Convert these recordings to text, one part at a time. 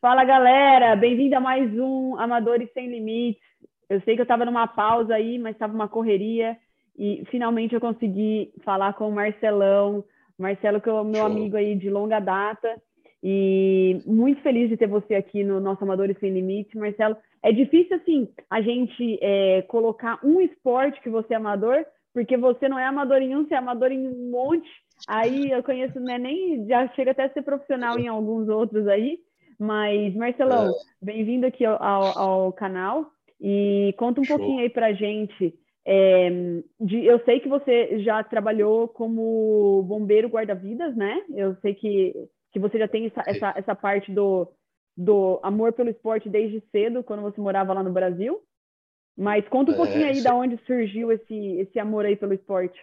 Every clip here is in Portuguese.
Fala galera, bem-vindo a mais um Amadores Sem Limites. Eu sei que eu estava numa pausa aí, mas estava uma correria e finalmente eu consegui falar com o Marcelão. Marcelo, que é o meu Show. amigo aí de longa data e muito feliz de ter você aqui no nosso Amadores Sem Limites, Marcelo. É difícil assim a gente é, colocar um esporte que você é amador, porque você não é amador em um, você é amador em um monte. Aí eu conheço, né, nem já chega até a ser profissional em alguns outros aí. Mas, Marcelão, é. bem-vindo aqui ao, ao, ao, canal e conta um Show. pouquinho aí pra gente. É, de, eu sei que você já trabalhou como bombeiro guarda-vidas, né? Eu sei que, que você já tem essa, essa, essa parte do, do amor pelo esporte desde cedo, quando você morava lá no Brasil. Mas conta um é, pouquinho aí da onde surgiu esse, esse amor aí pelo esporte.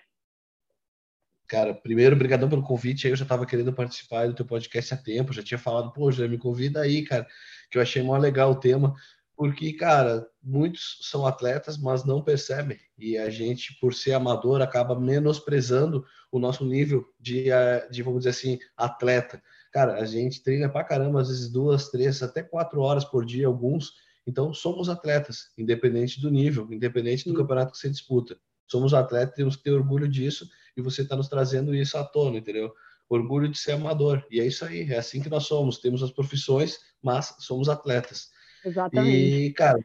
Cara, primeiro, obrigadão pelo convite. Aí eu já estava querendo participar do teu podcast há tempo, já tinha falado, pô, já me convida aí, cara, que eu achei mó legal o tema, porque, cara, muitos são atletas, mas não percebem. E a gente, por ser amador, acaba menosprezando o nosso nível de, eh, de vamos dizer assim, atleta. Cara, a gente treina pra caramba, às vezes duas, três, até quatro horas por dia, alguns. Então, somos atletas, independente do nível, independente do Sim. campeonato que você disputa. Somos atletas, temos que ter orgulho disso e você está nos trazendo isso à tona, entendeu? Orgulho de ser amador. E é isso aí, é assim que nós somos. Temos as profissões, mas somos atletas. Exatamente. E, cara,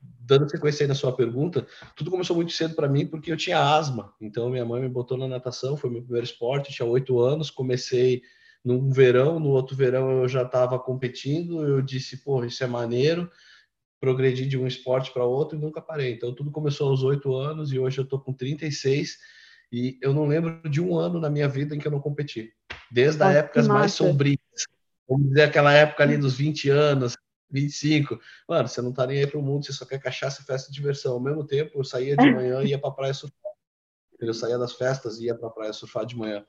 dando sequência aí na sua pergunta, tudo começou muito cedo para mim porque eu tinha asma. Então, minha mãe me botou na natação, foi meu primeiro esporte, tinha oito anos, comecei num verão, no outro verão eu já estava competindo, eu disse, pô, isso é maneiro, progredi de um esporte para outro e nunca parei. Então, tudo começou aos oito anos e hoje eu estou com 36 e eu não lembro de um ano na minha vida em que eu não competi. Desde as épocas mais sombrias. Vamos dizer aquela época ali dos 20 anos, 25. Mano, você não tá nem aí pro mundo, você só quer cachaça e festa de diversão. Ao mesmo tempo, eu saía de manhã e ia pra praia surfar. Eu saía das festas e ia pra praia surfar de manhã.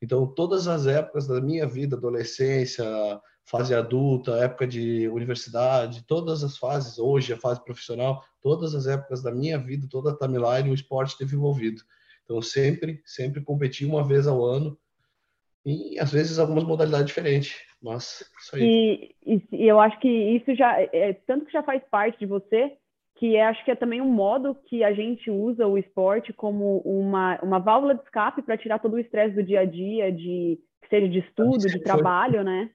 Então, todas as épocas da minha vida, adolescência, fase adulta, época de universidade, todas as fases, hoje a fase profissional, todas as épocas da minha vida, toda a timeline, o esporte teve envolvido. Então, sempre, sempre competi uma vez ao ano e às vezes algumas modalidades diferentes, mas isso aí. E, e, eu acho que isso já, é, tanto que já faz parte de você, que é, acho que é também um modo que a gente usa o esporte como uma, uma válvula de escape para tirar todo o estresse do dia a dia, de seja de estudo, de trabalho, foi, né?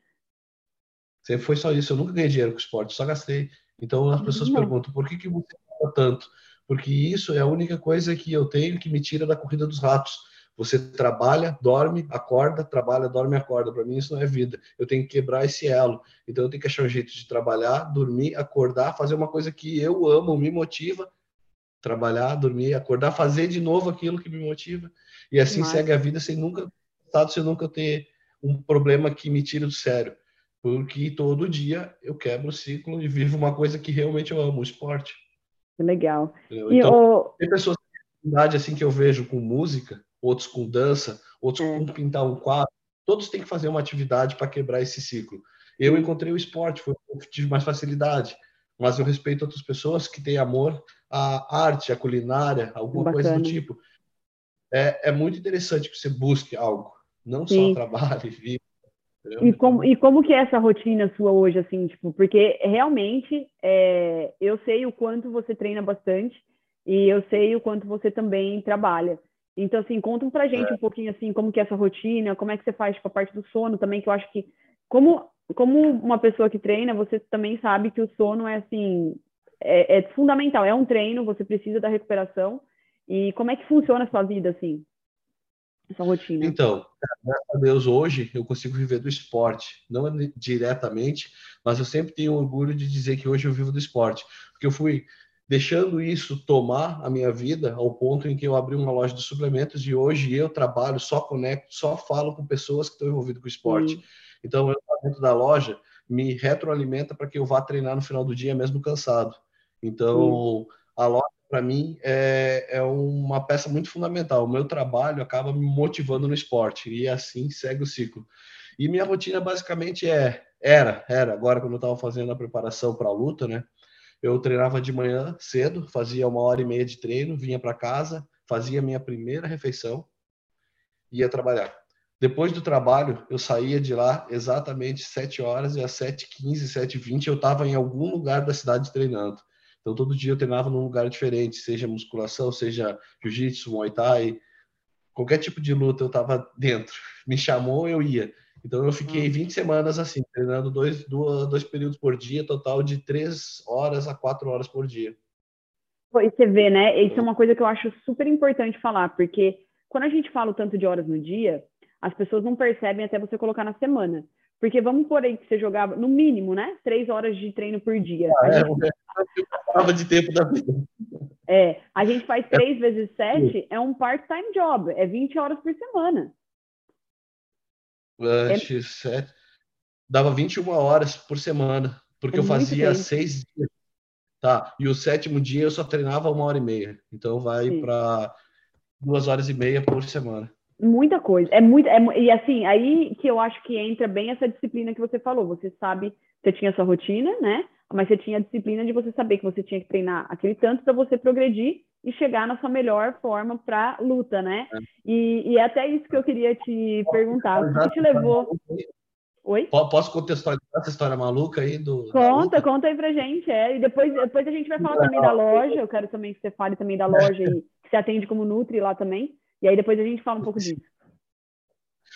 Sempre foi só isso, eu nunca ganhei dinheiro com esporte, só gastei. Então as pessoas Não. perguntam, por que, que você gasta tanto? Porque isso é a única coisa que eu tenho que me tira da corrida dos ratos. Você trabalha, dorme, acorda, trabalha, dorme, acorda. Para mim isso não é vida. Eu tenho que quebrar esse elo. Então eu tenho que achar um jeito de trabalhar, dormir, acordar, fazer uma coisa que eu amo, me motiva, trabalhar, dormir, acordar, fazer de novo aquilo que me motiva. E assim Mas... segue a vida sem nunca, sem nunca ter um problema que me tira do sério. Porque todo dia eu quebro o ciclo e vivo uma coisa que realmente eu amo, o esporte. Legal. E então, o... tem pessoas assim que eu vejo com música, outros com dança, outros é. com pintar um quadro. Todos têm que fazer uma atividade para quebrar esse ciclo. Eu encontrei o esporte, foi, eu tive mais facilidade, mas eu respeito outras pessoas que têm amor à arte, à culinária, alguma Bacana. coisa do tipo. É, é muito interessante que você busque algo, não Sim. só trabalhe, viva, e como, e como que é essa rotina sua hoje, assim, tipo, porque realmente é, eu sei o quanto você treina bastante e eu sei o quanto você também trabalha. Então, assim, conta pra gente é. um pouquinho, assim, como que é essa rotina, como é que você faz, tipo, a parte do sono também, que eu acho que, como, como uma pessoa que treina, você também sabe que o sono é, assim, é, é fundamental, é um treino, você precisa da recuperação. E como é que funciona a sua vida, assim? Essa rotina? Então, graças a Deus, hoje eu consigo viver do esporte, não diretamente, mas eu sempre tenho orgulho de dizer que hoje eu vivo do esporte, porque eu fui deixando isso tomar a minha vida ao ponto em que eu abri uma loja de suplementos e hoje eu trabalho, só conecto, só falo com pessoas que estão envolvidas com o esporte. Então, eu dentro da loja me retroalimenta para que eu vá treinar no final do dia mesmo cansado. Então, a loja para mim, é, é uma peça muito fundamental. O meu trabalho acaba me motivando no esporte e assim segue o ciclo. E minha rotina basicamente é era, era, agora quando eu estava fazendo a preparação para a luta, né? Eu treinava de manhã cedo, fazia uma hora e meia de treino, vinha para casa, fazia minha primeira refeição, ia trabalhar. Depois do trabalho, eu saía de lá exatamente 7 horas e às 7h15, 7h20 eu estava em algum lugar da cidade treinando. Então, todo dia eu treinava num lugar diferente, seja musculação, seja jiu-jitsu, muay thai, qualquer tipo de luta eu estava dentro. Me chamou, eu ia. Então, eu fiquei 20 hum. semanas assim, treinando dois, dois, dois períodos por dia, total de 3 horas a 4 horas por dia. E você vê, né? Isso é uma coisa que eu acho super importante falar, porque quando a gente fala o tanto de horas no dia, as pessoas não percebem até você colocar na semana. Porque vamos por aí que você jogava, no mínimo, né? Três horas de treino por dia. Ah, é, gente... de tempo da vida. É, a gente faz três é. vezes sete, é um part-time job, é 20 horas por semana. Antes, é... dava 21 horas por semana, porque é eu fazia tempo. seis dias. Tá, e o sétimo dia eu só treinava uma hora e meia. Então vai para duas horas e meia por semana. Muita coisa. É muito, é, e assim, aí que eu acho que entra bem essa disciplina que você falou. Você sabe, você tinha sua rotina, né? Mas você tinha a disciplina de você saber que você tinha que treinar aquele tanto para você progredir e chegar na sua melhor forma para luta, né? É. E, e é até isso que eu queria te perguntar. O que te levou? Oi? Posso contextualizar essa história maluca aí do. Conta, conta aí pra gente, é. E depois, depois a gente vai falar também da loja. Eu quero também que você fale também da loja e que você atende como Nutri lá também. E aí depois a gente fala um pouco disso.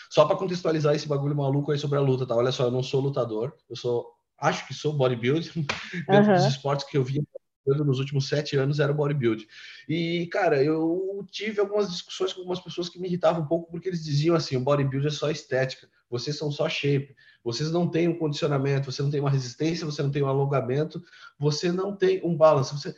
Só para contextualizar esse bagulho maluco aí sobre a luta, tá? Olha só, eu não sou lutador, eu sou, acho que sou bodybuilder. Dentro uhum. dos esportes que eu vi nos últimos sete anos era bodybuilding. E, cara, eu tive algumas discussões com algumas pessoas que me irritavam um pouco porque eles diziam assim: o bodybuilding é só estética, vocês são só shape, vocês não têm um condicionamento, você não tem uma resistência, você não tem um alongamento, você não tem um balance. Você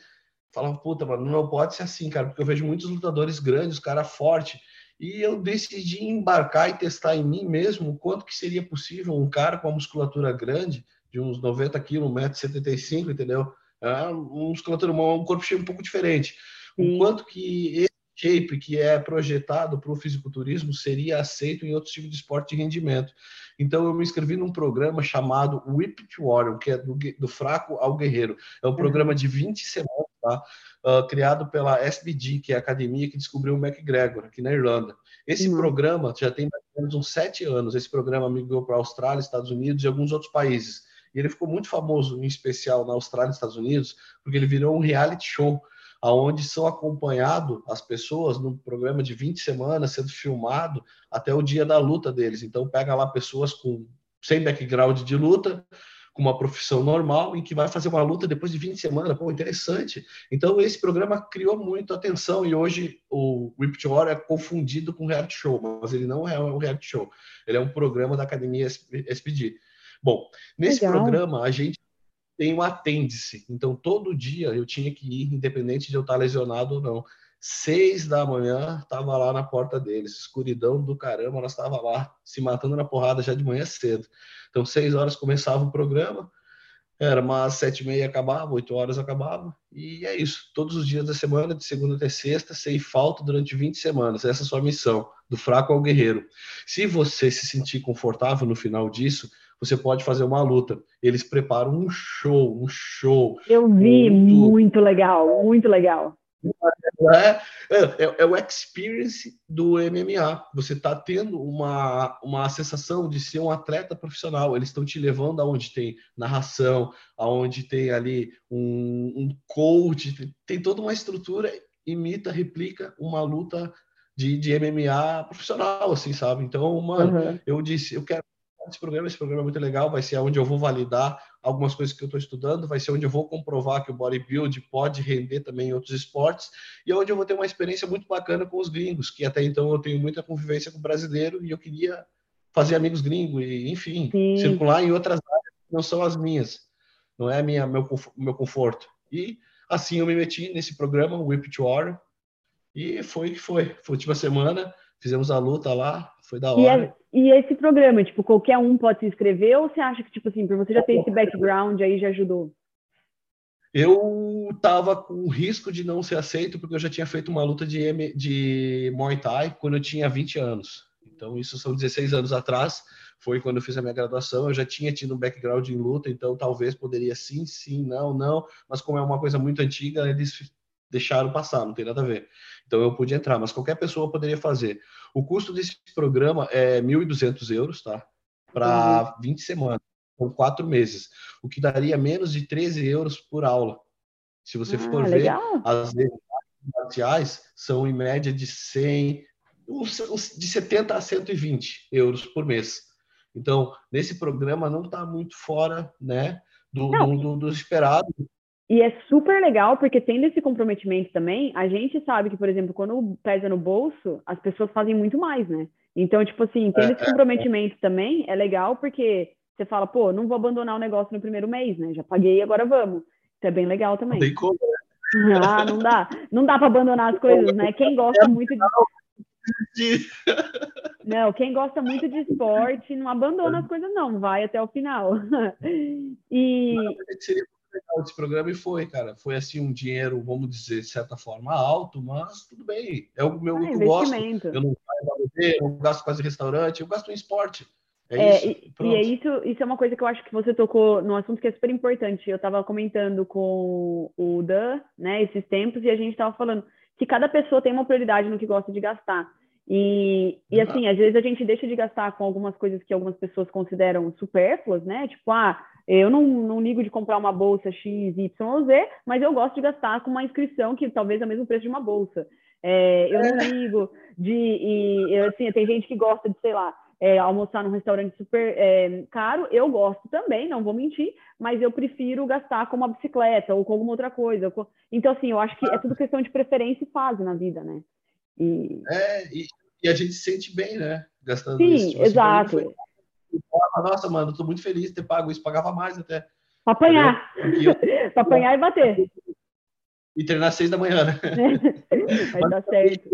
falava, puta, mano, não pode ser assim, cara, porque eu vejo muitos lutadores grandes, cara forte, e eu decidi embarcar e testar em mim mesmo o quanto que seria possível um cara com uma musculatura grande, de uns 90 quilos, 1,75m, entendeu? É uma musculatura, um corpo cheio um pouco diferente. O quanto que esse shape que é projetado para o fisiculturismo seria aceito em outros tipos de esporte de rendimento. Então eu me inscrevi num programa chamado Whip Warrior, que é do, do fraco ao guerreiro. É um programa de 20 semanas tá? Uh, criado pela SBD, que é a academia que descobriu o McGregor, aqui na Irlanda. Esse uhum. programa já tem mais ou menos uns sete anos. Esse programa migrou para a Austrália, Estados Unidos e alguns outros países. E ele ficou muito famoso, em especial na Austrália e Estados Unidos, porque ele virou um reality show, aonde são acompanhados as pessoas num programa de 20 semanas, sendo filmado até o dia da luta deles. Então, pega lá pessoas com sem background de luta, com uma profissão normal e que vai fazer uma luta depois de 20 semanas. Pô, interessante. Então, esse programa criou muito atenção e hoje o Ripped War é confundido com reality show, mas ele não é um reality show. Ele é um programa da Academia SPD. Bom, nesse Legal. programa a gente tem um apêndice. Então, todo dia eu tinha que ir, independente de eu estar lesionado ou não. Seis da manhã, estava lá na porta deles. Escuridão do caramba, nós estava lá se matando na porrada já de manhã cedo. Então, seis horas começava o programa, era umas sete e meia acabava, oito horas acabava, e é isso. Todos os dias da semana, de segunda até sexta, sem falta durante 20 semanas. Essa é a sua missão, do fraco ao guerreiro. Se você se sentir confortável no final disso, você pode fazer uma luta. Eles preparam um show, um show. Eu vi, muito, muito legal, muito legal. É, é, é, o experience do MMA. Você está tendo uma, uma sensação de ser um atleta profissional. Eles estão te levando aonde tem narração, aonde tem ali um, um coach, tem toda uma estrutura, imita, replica uma luta de, de MMA profissional, assim, sabe? Então, mano, uhum. eu disse, eu quero esse programa, esse programa é muito legal, vai ser onde eu vou validar algumas coisas que eu estou estudando, vai ser onde eu vou comprovar que o bodybuilding pode render também em outros esportes, e onde eu vou ter uma experiência muito bacana com os gringos, que até então eu tenho muita convivência com o brasileiro, e eu queria fazer amigos gringos, e enfim, Sim. circular em outras áreas que não são as minhas, não é minha, meu, meu conforto. E assim eu me meti nesse programa, o Whip to War, e foi que foi. Foi a última semana, fizemos a luta lá, foi da hora. E, é, e, esse programa, tipo, qualquer um pode se inscrever ou você acha que, tipo assim, por você já ter esse background aí já ajudou? Eu tava com risco de não ser aceito porque eu já tinha feito uma luta de, de Muay Thai quando eu tinha 20 anos. Então, isso são 16 anos atrás, foi quando eu fiz a minha graduação. Eu já tinha tido um background em luta, então talvez poderia sim, sim, não, não. Mas como é uma coisa muito antiga, eles deixaram passar, não tem nada a ver. Então eu pude entrar, mas qualquer pessoa poderia fazer. O custo desse programa é 1.200 euros, tá? Para uhum. 20 semanas, por quatro meses, o que daria menos de 13 euros por aula. Se você ah, for legal. ver, as marciais são em média de 100, de 70 a 120 euros por mês. Então, nesse programa não está muito fora, né, do, do, do, esperado. E é super legal, porque tendo esse comprometimento também, a gente sabe que, por exemplo, quando pesa no bolso, as pessoas fazem muito mais, né? Então, tipo assim, tendo é, esse é, comprometimento é. também é legal, porque você fala, pô, não vou abandonar o negócio no primeiro mês, né? Já paguei, agora vamos. Isso é bem legal também. Tem como, né? Ah, não dá. Não dá para abandonar as coisas, né? Quem gosta muito de não, quem gosta muito de esporte não abandona as coisas, não, vai até o final. E. Legal esse programa e foi, cara. Foi assim um dinheiro, vamos dizer, de certa forma, alto, mas tudo bem. É o meu que eu gosto. Eu não eu não gasto quase restaurante, eu gasto em esporte. É, é isso. E, e, é isso, isso é uma coisa que eu acho que você tocou num assunto que é super importante. Eu estava comentando com o Dan, né, esses tempos, e a gente estava falando que cada pessoa tem uma prioridade no que gosta de gastar. E, e assim, às vezes a gente deixa de gastar com algumas coisas que algumas pessoas consideram supérfluas, né? Tipo, ah, eu não, não ligo de comprar uma bolsa X, Y ou Z, mas eu gosto de gastar com uma inscrição que talvez é o mesmo preço de uma bolsa. É, eu não é. ligo de. E, assim, tem gente que gosta de, sei lá, é, almoçar num restaurante super é, caro. Eu gosto também, não vou mentir, mas eu prefiro gastar com uma bicicleta ou com alguma outra coisa. Então, assim, eu acho que é tudo questão de preferência e fase na vida, né? E... É, e, e a gente se sente bem, né? Gastando Sim, isso. Tipo, assim, Foi... Nossa, mano, eu tô muito feliz de ter pago isso, pagava mais até. Pra apanhar. Eu... pra apanhar e bater. E treinar às seis da manhã, né? Certo.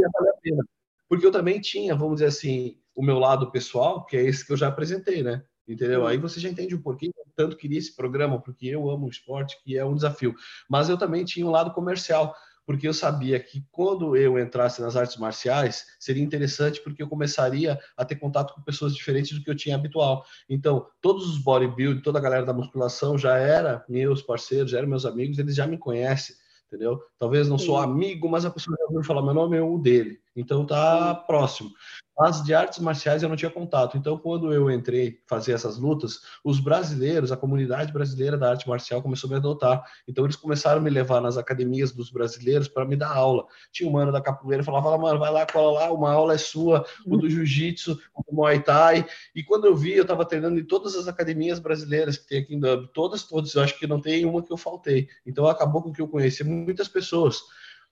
Porque eu também tinha, vamos dizer assim, o meu lado pessoal, que é esse que eu já apresentei, né? Entendeu? Aí você já entende um pouquinho tanto queria esse programa, porque eu amo o esporte, que é um desafio. Mas eu também tinha um lado comercial porque eu sabia que quando eu entrasse nas artes marciais, seria interessante porque eu começaria a ter contato com pessoas diferentes do que eu tinha habitual. Então, todos os bodybuilding, toda a galera da musculação já era meus parceiros, já eram meus amigos, eles já me conhecem, entendeu? Talvez não sou amigo, mas a pessoa já ouviu falar meu nome é o dele. Então tá próximo. Mas de artes marciais eu não tinha contato. Então, quando eu entrei fazer essas lutas, os brasileiros, a comunidade brasileira da arte marcial começou a me adotar. Então, eles começaram a me levar nas academias dos brasileiros para me dar aula. Tinha um mano da capoeira falava, mano, vai lá, cola lá, uma aula é sua, o do jiu-jitsu, o do muay thai. E quando eu vi, eu estava treinando em todas as academias brasileiras que tem aqui em Dublin, todas, todas. Eu acho que não tem uma que eu faltei. Então, acabou com que eu conheci muitas pessoas.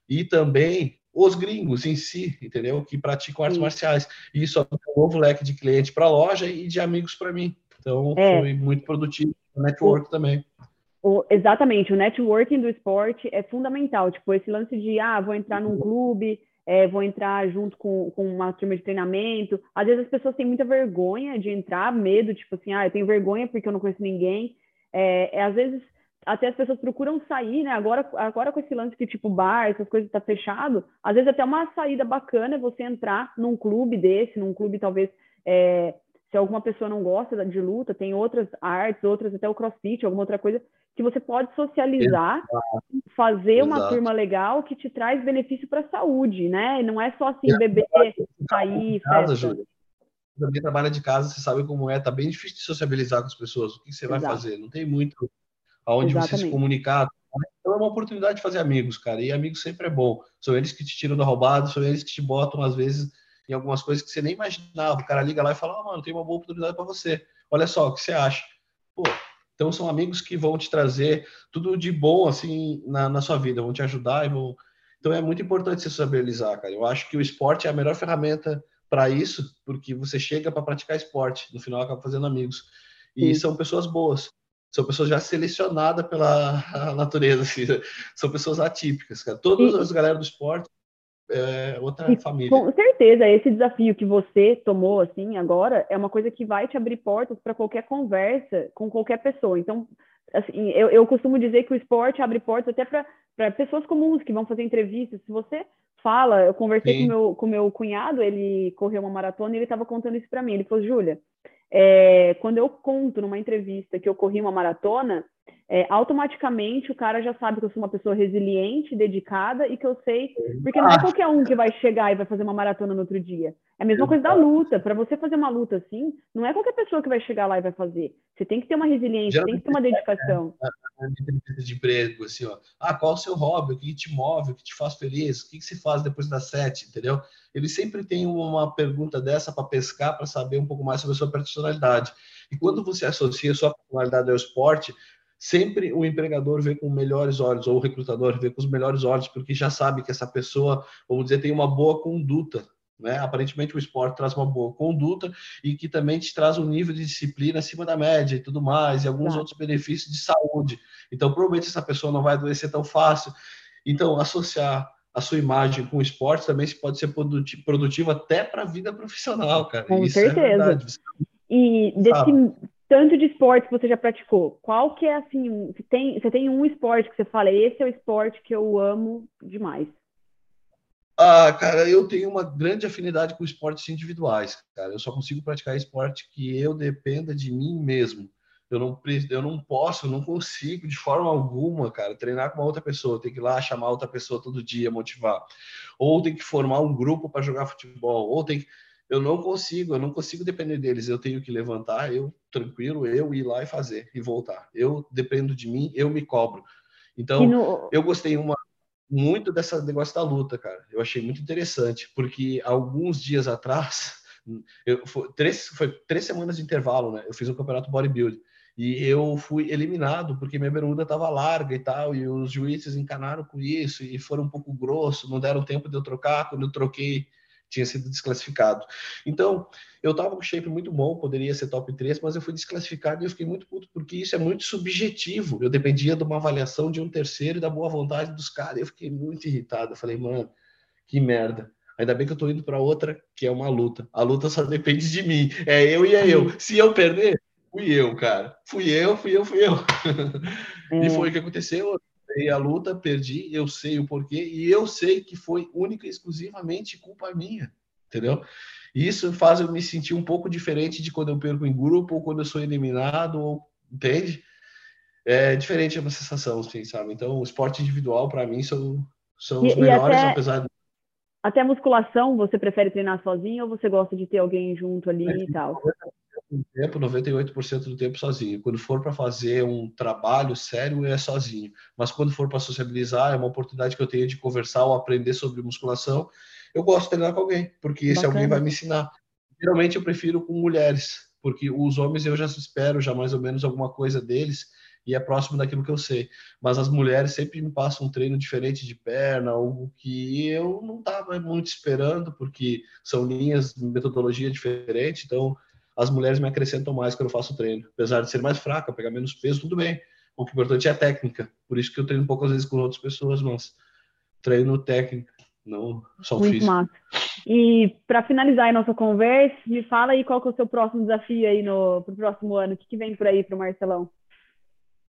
E também os gringos em si, entendeu? Que praticam artes Sim. marciais. E isso abriu um novo leque de cliente para a loja e de amigos para mim. Então, é. foi muito produtivo. O network o, também. O, exatamente. O networking do esporte é fundamental. Tipo, esse lance de, ah, vou entrar num clube, é, vou entrar junto com, com uma turma de treinamento. Às vezes as pessoas têm muita vergonha de entrar, medo, tipo assim, ah, eu tenho vergonha porque eu não conheço ninguém. É, é às vezes até as pessoas procuram sair, né? Agora, agora com esse lance que tipo bar, essas coisas tá fechado, às vezes até uma saída bacana é você entrar num clube desse, num clube talvez é, se alguma pessoa não gosta de luta, tem outras artes, outras até o CrossFit, alguma outra coisa que você pode socializar, Exato. fazer Exato. uma turma legal que te traz benefício para a saúde, né? Não é só assim beber, sair, casa, festa. Júlia. Também trabalha de casa, você sabe como é, tá bem difícil de sociabilizar com as pessoas. O que você Exato. vai fazer? Não tem muito aonde você se comunicar. Então é uma oportunidade de fazer amigos, cara. E amigos sempre é bom. São eles que te tiram da roubada, são eles que te botam, às vezes, em algumas coisas que você nem imaginava. O cara liga lá e fala: oh, mano, tem uma boa oportunidade para você. Olha só, o que você acha? Pô, então são amigos que vão te trazer tudo de bom, assim, na, na sua vida, vão te ajudar e vão. Então é muito importante se sociabilizar, cara. Eu acho que o esporte é a melhor ferramenta para isso, porque você chega para praticar esporte, no final acaba fazendo amigos. E Sim. são pessoas boas são pessoas já selecionadas pela natureza, assim, são pessoas atípicas, cara. Todas e, as galera do esporte é outra família. Com certeza, esse desafio que você tomou, assim, agora, é uma coisa que vai te abrir portas para qualquer conversa com qualquer pessoa. Então, assim, eu, eu costumo dizer que o esporte abre portas até para pessoas comuns que vão fazer entrevistas. Se você fala, eu conversei com meu, com meu cunhado, ele correu uma maratona e ele estava contando isso para mim. Ele falou, Júlia, é, quando eu conto numa entrevista que eu corri uma maratona, é, automaticamente o cara já sabe que eu sou uma pessoa resiliente, dedicada e que eu sei, porque não é qualquer um que vai chegar e vai fazer uma maratona no outro dia. É a mesma coisa da luta. Para você fazer uma luta assim, não é qualquer pessoa que vai chegar lá e vai fazer. Você tem que ter uma resiliência, tem que ter uma dedicação. É, é, de emprego, assim, ó. Ah, qual é o seu hobby? O que te move? O que te faz feliz? O que você faz depois das sete? Entendeu? Ele sempre tem uma pergunta dessa para pescar, para saber um pouco mais sobre a sua personalidade. E quando você associa a sua personalidade ao esporte, sempre o empregador vê com melhores olhos, ou o recrutador vê com os melhores olhos, porque já sabe que essa pessoa, vamos dizer, tem uma boa conduta. Né? Aparentemente o esporte traz uma boa conduta e que também te traz um nível de disciplina acima da média e tudo mais, e alguns outros benefícios de saúde. Então, provavelmente essa pessoa não vai adoecer tão fácil. Então, associar a sua imagem com o esporte também pode ser produtivo até para a vida profissional, cara. Com Isso é certeza. É e desse, tanto de esporte que você já praticou, qual que é assim, você tem, você tem um esporte que você fala, esse é o esporte que eu amo demais? Ah, cara, eu tenho uma grande afinidade com esportes individuais, cara. Eu só consigo praticar esporte que eu dependa de mim mesmo. Eu não, eu não posso, eu não consigo de forma alguma, cara, treinar com uma outra pessoa. Tem que ir lá chamar outra pessoa todo dia, motivar. Ou tem que formar um grupo para jogar futebol. Ou tem que eu não consigo, eu não consigo depender deles. Eu tenho que levantar, eu tranquilo, eu ir lá e fazer e voltar. Eu dependo de mim, eu me cobro. Então, no... eu gostei uma muito dessa negócio da luta, cara. Eu achei muito interessante, porque alguns dias atrás, eu, foi, três, foi três semanas de intervalo, né? Eu fiz um campeonato bodybuilding e eu fui eliminado porque minha bermuda estava larga e tal, e os juízes encanaram com isso e foram um pouco grosso, não deram tempo de eu trocar. Quando eu troquei, tinha sido desclassificado. Então, eu estava com shape muito bom, poderia ser top 3, mas eu fui desclassificado e eu fiquei muito puto, porque isso é muito subjetivo. Eu dependia de uma avaliação de um terceiro e da boa vontade dos caras. Eu fiquei muito irritado. Eu falei, mano, que merda. Ainda bem que eu tô indo para outra, que é uma luta. A luta só depende de mim. É eu e é eu. Se eu perder, fui eu, cara. Fui eu, fui eu, fui eu. E foi o que aconteceu ganhei a luta, perdi, eu sei o porquê, e eu sei que foi única e exclusivamente culpa minha, entendeu? E isso faz eu me sentir um pouco diferente de quando eu perco em grupo, ou quando eu sou eliminado, ou, entende? É diferente a sensação, assim, sabe? Então, o esporte individual, para mim, são, são os e, melhores, e até, apesar de... Até a musculação, você prefere treinar sozinho ou você gosta de ter alguém junto ali é, e tal? Tempo, 98% do tempo sozinho. Quando for para fazer um trabalho sério, é sozinho. Mas quando for para sociabilizar, é uma oportunidade que eu tenho de conversar ou aprender sobre musculação. Eu gosto de treinar com alguém, porque esse Bacana. alguém vai me ensinar. Geralmente eu prefiro com mulheres, porque os homens eu já espero já mais ou menos alguma coisa deles e é próximo daquilo que eu sei. Mas as mulheres sempre me passam um treino diferente de perna, algo que eu não estava muito esperando, porque são linhas de metodologia diferente, então as mulheres me acrescentam mais quando eu faço treino. Apesar de ser mais fraca, pegar menos peso, tudo bem. O que é importante é a técnica. Por isso que eu treino poucas vezes com outras pessoas, mas treino técnica, não só Muito físico. Massa. E para finalizar a nossa conversa, me fala aí qual que é o seu próximo desafio aí no pro próximo ano. O que, que vem por aí para o Marcelão?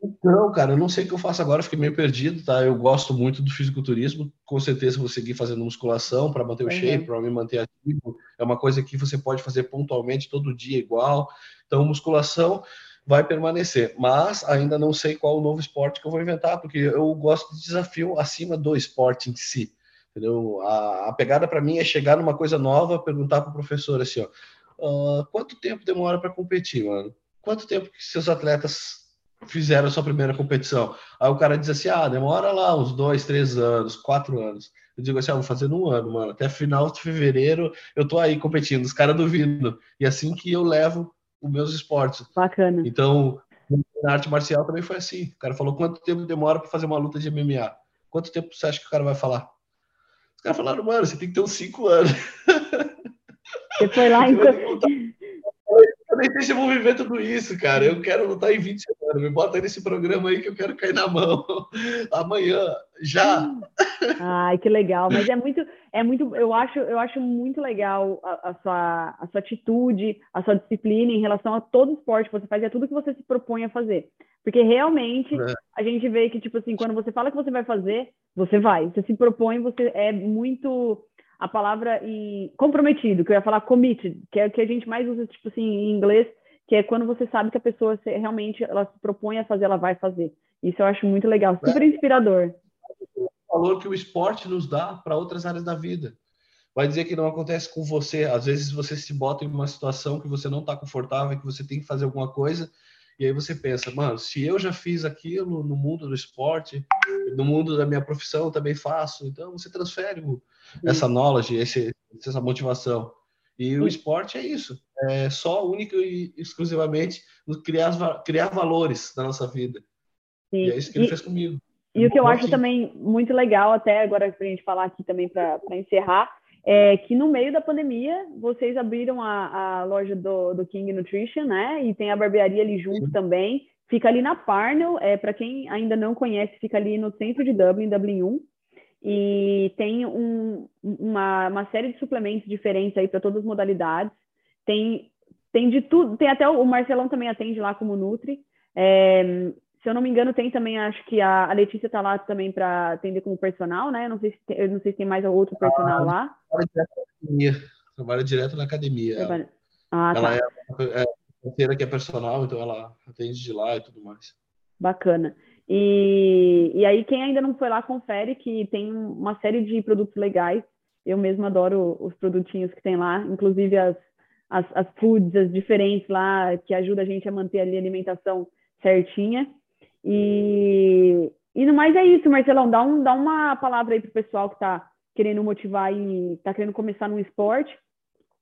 Então, cara, eu não sei o que eu faço agora, fiquei meio perdido, tá? Eu gosto muito do fisiculturismo, com certeza vou seguir fazendo musculação para manter o uhum. shape, para me manter ativo. É uma coisa que você pode fazer pontualmente todo dia igual. Então, musculação vai permanecer, mas ainda não sei qual o novo esporte que eu vou inventar, porque eu gosto de desafio acima do esporte em si. Entendeu? A, a pegada para mim é chegar numa coisa nova, perguntar para o professor assim, ó, uh, quanto tempo demora para competir, mano? Quanto tempo que seus atletas fizeram a sua primeira competição. Aí o cara diz assim: ah, demora lá uns dois, três anos, quatro anos. Eu digo assim: ah, vou fazer num ano, mano. Até final de fevereiro eu tô aí competindo, os caras duvidam. E assim que eu levo os meus esportes. Bacana. Então, na arte marcial também foi assim. O cara falou: quanto tempo demora para fazer uma luta de MMA? Quanto tempo você acha que o cara vai falar? Os caras falaram: mano, você tem que ter uns cinco anos. Você foi lá então nem sei se eu vou viver tudo isso, cara. Eu quero lutar em 20 anos. Me bota nesse programa aí que eu quero cair na mão. Amanhã, já. Ai, que legal. Mas é muito, é muito, eu acho, eu acho muito legal a, a, sua, a sua atitude, a sua disciplina em relação a todo esporte que você faz, é tudo que você se propõe a fazer. Porque realmente é. a gente vê que, tipo assim, quando você fala que você vai fazer, você vai. Você se propõe, você é muito a palavra em comprometido, que eu ia falar committed, que é o que a gente mais usa, tipo assim, em inglês, que é quando você sabe que a pessoa se, realmente ela se propõe a fazer, ela vai fazer. Isso eu acho muito legal, super é. inspirador. O valor que o esporte nos dá para outras áreas da vida. Vai dizer que não acontece com você. Às vezes você se bota em uma situação que você não está confortável, que você tem que fazer alguma coisa, e aí você pensa, mano, se eu já fiz aquilo no mundo do esporte, no mundo da minha profissão eu também faço. Então você transfere essa knowledge, esse, essa motivação. E o esporte é isso, é só único e exclusivamente criar, criar valores na nossa vida. Sim. E é isso que ele e, fez comigo. E o que eu acho também muito legal, até agora para a gente falar aqui também para encerrar, é que no meio da pandemia vocês abriram a, a loja do, do King Nutrition, né? E tem a barbearia ali junto Sim. também. Fica ali na Parnell, é, para quem ainda não conhece, fica ali no centro de Dublin, Dublin 1. E tem um, uma, uma série de suplementos diferentes aí para todas as modalidades. Tem, tem de tudo, tem até o Marcelão também atende lá como Nutri. É, se eu não me engano, tem também, acho que a, a Letícia está lá também para atender como personal, né? Não sei se tem, eu não sei se tem mais outro personal ah, lá. Trabalha direto na academia. Trabalha direto na academia. Trabalha... Ah, ela tá. é, é que é personal, então ela atende de lá e tudo mais. Bacana. E, e aí, quem ainda não foi lá, confere que tem uma série de produtos legais. Eu mesmo adoro os produtinhos que tem lá, inclusive as, as, as foods, as diferentes lá, que ajuda a gente a manter ali a alimentação certinha. E, e no mais é isso, Marcelão, dá, um, dá uma palavra aí pro pessoal que está querendo motivar e está querendo começar no esporte.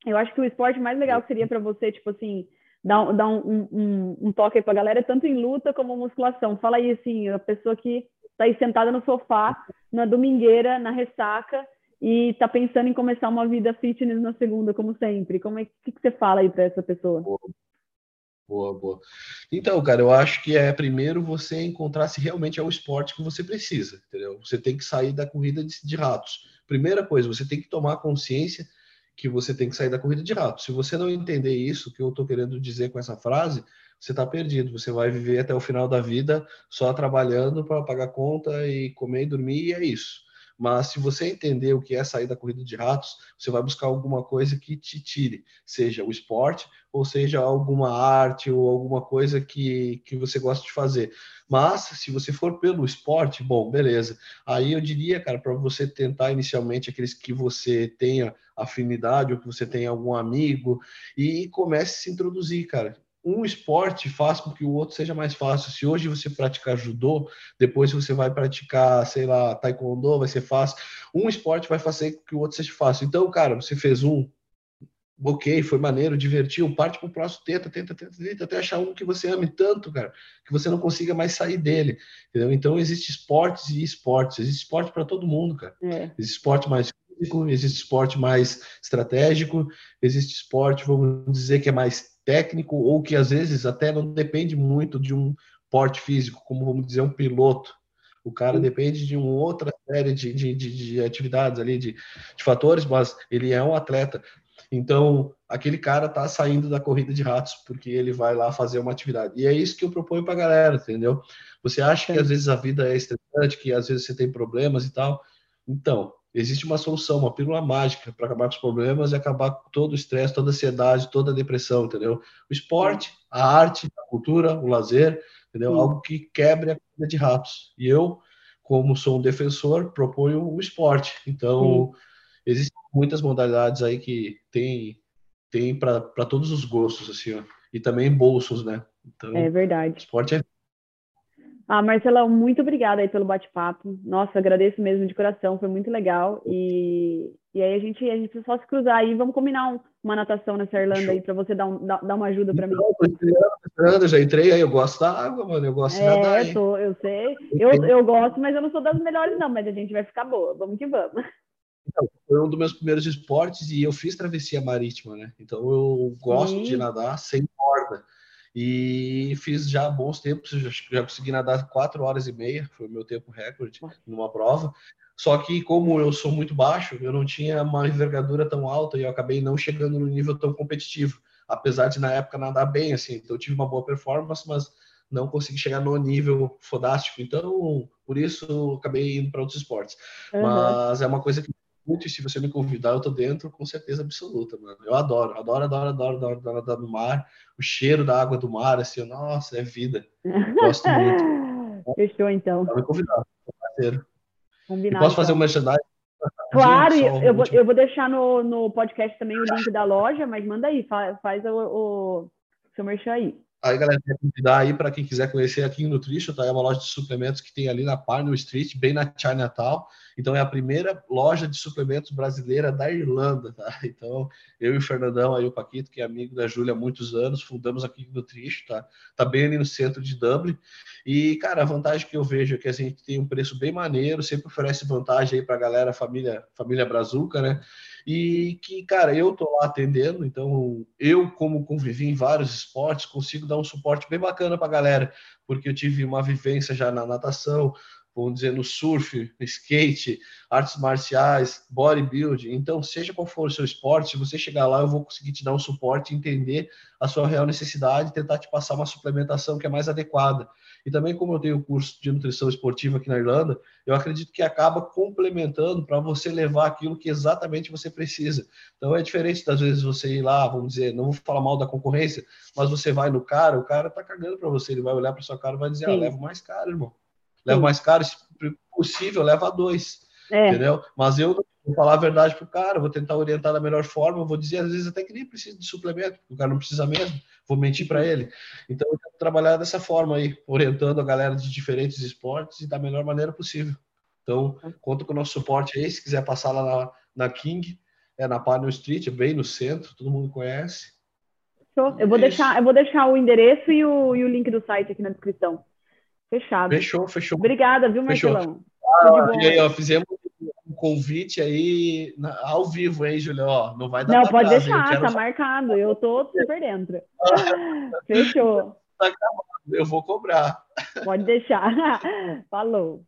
Eu acho que o esporte mais legal seria para você, tipo assim, dar, dar um, um, um toque aí para a galera, tanto em luta como musculação. Fala aí, assim, a pessoa que está aí sentada no sofá, na domingueira, na ressaca, e está pensando em começar uma vida fitness na segunda, como sempre. Como é que, que você fala aí para essa pessoa? Boa, boa. Então, cara, eu acho que é primeiro você encontrar se realmente é o esporte que você precisa, entendeu? Você tem que sair da corrida de, de ratos. Primeira coisa, você tem que tomar consciência que você tem que sair da corrida de ratos. Se você não entender isso, que eu estou querendo dizer com essa frase, você está perdido. Você vai viver até o final da vida só trabalhando para pagar conta e comer e dormir, e é isso. Mas se você entender o que é sair da corrida de ratos, você vai buscar alguma coisa que te tire, seja o esporte ou seja alguma arte ou alguma coisa que, que você gosta de fazer. Mas se você for pelo esporte, bom, beleza. Aí eu diria, cara, para você tentar inicialmente aqueles que você tenha afinidade ou que você tenha algum amigo e comece a se introduzir, cara um esporte faz com que o outro seja mais fácil. Se hoje você praticar judô, depois você vai praticar, sei lá, taekwondo, vai ser fácil. Um esporte vai fazer com que o outro seja fácil. Então, cara, você fez um, ok, foi maneiro, divertiu, parte para o próximo, tenta, tenta, tenta, tenta, até achar um que você ame tanto, cara, que você não consiga mais sair dele, entendeu? Então, existe esportes e esportes, existe esporte para todo mundo, cara. É. Existe esporte mais físico, existe esporte mais estratégico, existe esporte, vamos dizer, que é mais técnico ou que às vezes até não depende muito de um porte físico, como vamos dizer, um piloto. O cara depende de uma outra série de, de, de, de atividades ali, de, de fatores, mas ele é um atleta. Então, aquele cara tá saindo da corrida de ratos porque ele vai lá fazer uma atividade. E é isso que eu proponho para galera, entendeu? Você acha que às vezes a vida é estressante, que às vezes você tem problemas e tal. Então, existe uma solução, uma pílula mágica para acabar com os problemas e acabar com todo o estresse, toda a ansiedade, toda a depressão, entendeu? O esporte, a arte, a cultura, o lazer, entendeu? Algo que quebre a vida de ratos. E eu, como sou um defensor, proponho o esporte. Então, existem muitas modalidades aí que tem tem para todos os gostos assim, ó. E também bolsos, né? Então, é verdade. Esporte é ah, Marcelão, muito obrigada aí pelo bate-papo. Nossa, agradeço mesmo de coração, foi muito legal. E, e aí a gente, a gente precisa só se cruzar aí. Vamos combinar um, uma natação nessa Irlanda Show. aí para você dar, um, dar, dar, uma ajuda para mim. Eu já entrei aí, eu gosto da água, mano. Eu gosto de é, nadar. É, tô, eu sei. Eu, eu gosto, mas eu não sou das melhores, não, mas a gente vai ficar boa. Vamos que vamos. Então, foi um dos meus primeiros esportes e eu fiz travessia marítima, né? Então eu gosto Sim. de nadar sem corda. E fiz já bons tempos, já, consegui nadar 4 horas e meia, foi o meu tempo recorde numa prova. Só que, como eu sou muito baixo, eu não tinha uma envergadura tão alta e eu acabei não chegando no nível tão competitivo. Apesar de, na época, nadar bem, assim. Então, eu tive uma boa performance, mas não consegui chegar no nível fodástico. Então, por isso, acabei indo para outros esportes. Uhum. Mas é uma coisa que muito e se você me convidar, eu tô dentro com certeza absoluta, mano. Eu adoro, adoro, adoro, adoro, adoro, adoro, adoro no mar, o cheiro da água do mar, assim, nossa, é vida. Gosto muito. Fechou, então. Pode me convidar, parceiro. Combinado. Posso fazer então. um merchandising? Claro, eu, vou, eu vou deixar no, no podcast também o link da loja, mas manda aí, faz, faz o, o seu merchan aí. Aí, galera, quer convidar aí para quem quiser conhecer aqui em Nutrition, tá? É uma loja de suplementos que tem ali na Parnell Street, bem na Chinatown. Então, é a primeira loja de suplementos brasileira da Irlanda, tá? Então, eu e o Fernandão, aí o Paquito, que é amigo da Júlia há muitos anos, fundamos aqui em Nutrition, tá? Tá bem ali no centro de Dublin. E, cara, a vantagem que eu vejo é que a gente tem um preço bem maneiro, sempre oferece vantagem aí para a galera, família, família Brazuca, né? e que, cara, eu tô lá atendendo, então eu, como convivi em vários esportes, consigo dar um suporte bem bacana para a galera, porque eu tive uma vivência já na natação, vamos dizer, no surf, skate, artes marciais, bodybuilding. Então, seja qual for o seu esporte, se você chegar lá, eu vou conseguir te dar um suporte, entender a sua real necessidade, tentar te passar uma suplementação que é mais adequada. E também, como eu tenho curso de nutrição esportiva aqui na Irlanda, eu acredito que acaba complementando para você levar aquilo que exatamente você precisa. Então, é diferente das vezes você ir lá, vamos dizer, não vou falar mal da concorrência, mas você vai no cara, o cara tá cagando para você, ele vai olhar para sua cara e vai dizer: ah, Sim. ah, levo mais caro, irmão. Leva mais caro, se possível, leva dois. É. Entendeu? Mas eu vou falar a verdade pro cara, vou tentar orientar da melhor forma, vou dizer às vezes até que nem precisa de suplemento, porque o cara não precisa mesmo, vou mentir para ele. Então eu tento trabalhar dessa forma aí, orientando a galera de diferentes esportes e da melhor maneira possível. Então, conta com o nosso suporte aí, se quiser passar lá na, na King, é na Pioneer Street, é bem no centro, todo mundo conhece. Eu vou, deixar, eu vou deixar o endereço e o, e o link do site aqui na descrição. Fechado. Fechou, fechou. Obrigada, viu, Marcelão? Ah, e aí, ó, fizemos convite aí na, ao vivo, hein, Julio? não vai dar Não, pode trás, deixar, tá marcado. Eu tô super dentro. Fechou. Tá eu vou cobrar. Pode deixar. Falou.